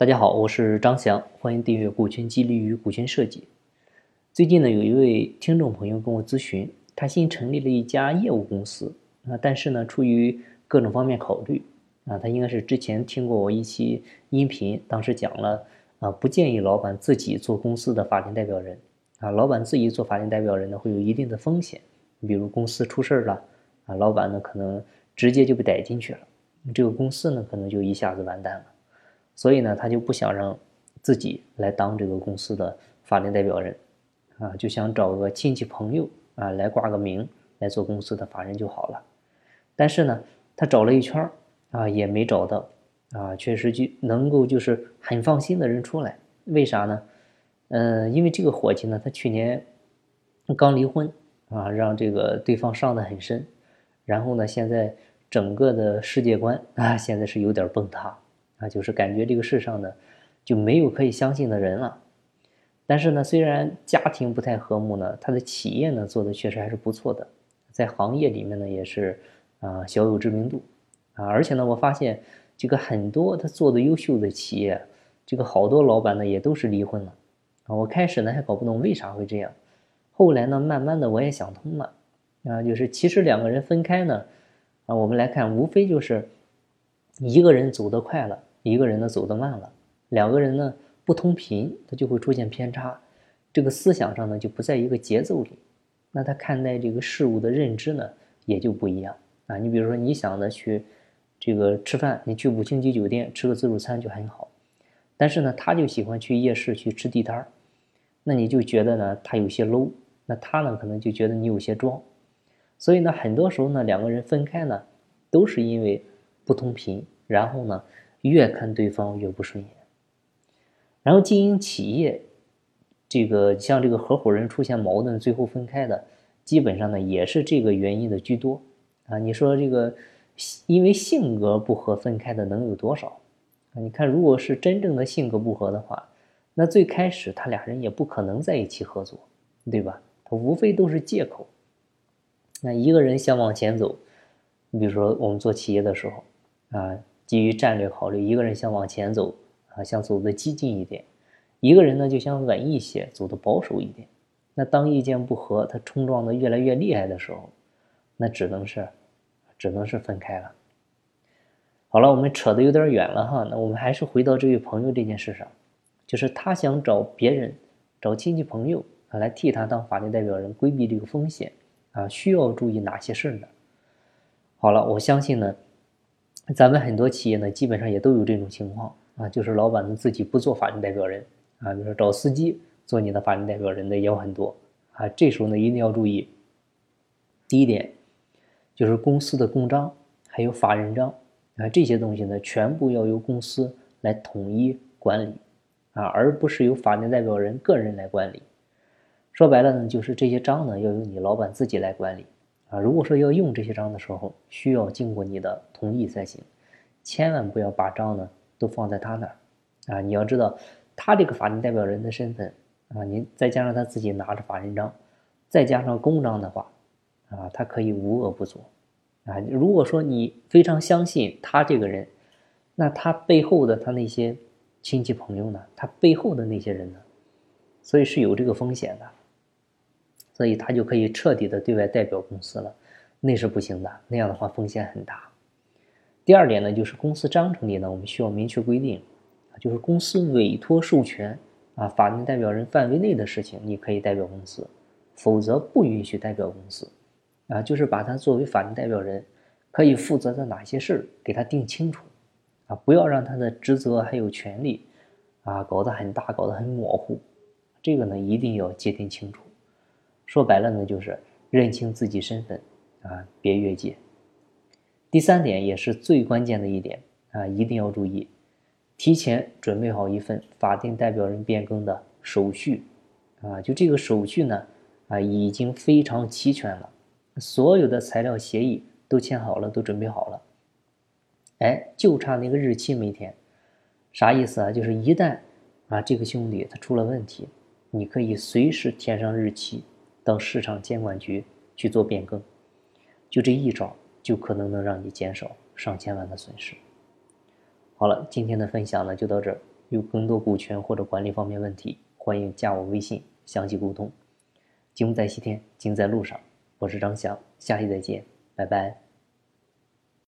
大家好，我是张翔，欢迎订阅《股权激励与股权设计》。最近呢，有一位听众朋友跟我咨询，他新成立了一家业务公司啊，但是呢，出于各种方面考虑啊，他应该是之前听过我一期音频，当时讲了啊，不建议老板自己做公司的法定代表人啊，老板自己做法定代表人呢，会有一定的风险，比如公司出事儿了啊，老板呢可能直接就被逮进去了，这个公司呢可能就一下子完蛋了。所以呢，他就不想让自己来当这个公司的法定代表人，啊，就想找个亲戚朋友啊来挂个名来做公司的法人就好了。但是呢，他找了一圈啊，也没找到啊，确实就能够就是很放心的人出来。为啥呢？嗯，因为这个伙计呢，他去年刚离婚啊，让这个对方伤得很深，然后呢，现在整个的世界观啊，现在是有点崩塌。啊，就是感觉这个世上呢，就没有可以相信的人了。但是呢，虽然家庭不太和睦呢，他的企业呢做的确实还是不错的，在行业里面呢也是啊小有知名度啊。而且呢，我发现这个很多他做的优秀的企业，这个好多老板呢也都是离婚了啊。我开始呢还搞不懂为啥会这样，后来呢慢慢的我也想通了啊，就是其实两个人分开呢啊，我们来看，无非就是一个人走得快了。一个人呢走得慢了，两个人呢不同频，他就会出现偏差，这个思想上呢就不在一个节奏里，那他看待这个事物的认知呢也就不一样啊。你比如说你想的去这个吃饭，你去五星级酒店吃个自助餐就很好，但是呢他就喜欢去夜市去吃地摊儿，那你就觉得呢他有些 low，那他呢可能就觉得你有些装，所以呢很多时候呢两个人分开呢都是因为不同频，然后呢。越看对方越不顺眼，然后经营企业，这个像这个合伙人出现矛盾，最后分开的，基本上呢也是这个原因的居多啊。你说这个因为性格不合分开的能有多少啊？你看，如果是真正的性格不合的话，那最开始他俩人也不可能在一起合作，对吧？他无非都是借口。那一个人想往前走，你比如说我们做企业的时候啊。基于战略考虑，一个人想往前走啊，想走的激进一点；一个人呢就想稳一些，走的保守一点。那当意见不合，他冲撞的越来越厉害的时候，那只能是，只能是分开了。好了，我们扯的有点远了哈，那我们还是回到这位朋友这件事上，就是他想找别人，找亲戚朋友啊来替他当法定代表人，规避这个风险啊，需要注意哪些事呢？好了，我相信呢。咱们很多企业呢，基本上也都有这种情况啊，就是老板呢自己不做法定代表人啊，比如说找司机做你的法定代表人的也有很多啊。这时候呢，一定要注意，第一点就是公司的公章还有法人章啊，这些东西呢，全部要由公司来统一管理啊，而不是由法定代表人个人来管理。说白了呢，就是这些章呢，要由你老板自己来管理。啊，如果说要用这些章的时候，需要经过你的同意才行，千万不要把章呢都放在他那儿。啊，你要知道，他这个法定代表人的身份啊，您再加上他自己拿着法人章，再加上公章的话，啊，他可以无恶不作。啊，如果说你非常相信他这个人，那他背后的他那些亲戚朋友呢，他背后的那些人呢，所以是有这个风险的。所以他就可以彻底的对外代表公司了，那是不行的，那样的话风险很大。第二点呢，就是公司章程里呢，我们需要明确规定，就是公司委托授权啊，法定代表人范围内的事情，你可以代表公司，否则不允许代表公司。啊，就是把他作为法定代表人可以负责的哪些事儿给他定清楚，啊，不要让他的职责还有权利啊搞得很大，搞得很模糊，这个呢一定要界定清楚。说白了呢，就是认清自己身份，啊，别越界。第三点也是最关键的一点啊，一定要注意，提前准备好一份法定代表人变更的手续，啊，就这个手续呢，啊，已经非常齐全了，所有的材料协议都签好了，都准备好了，哎，就差那个日期没填，啥意思啊？就是一旦啊这个兄弟他出了问题，你可以随时填上日期。到市场监管局去做变更，就这一招，就可能能让你减少上千万的损失。好了，今天的分享呢就到这儿，有更多股权或者管理方面问题，欢迎加我微信详细沟通。金在西天，金在路上。我是张翔，下期再见，拜拜。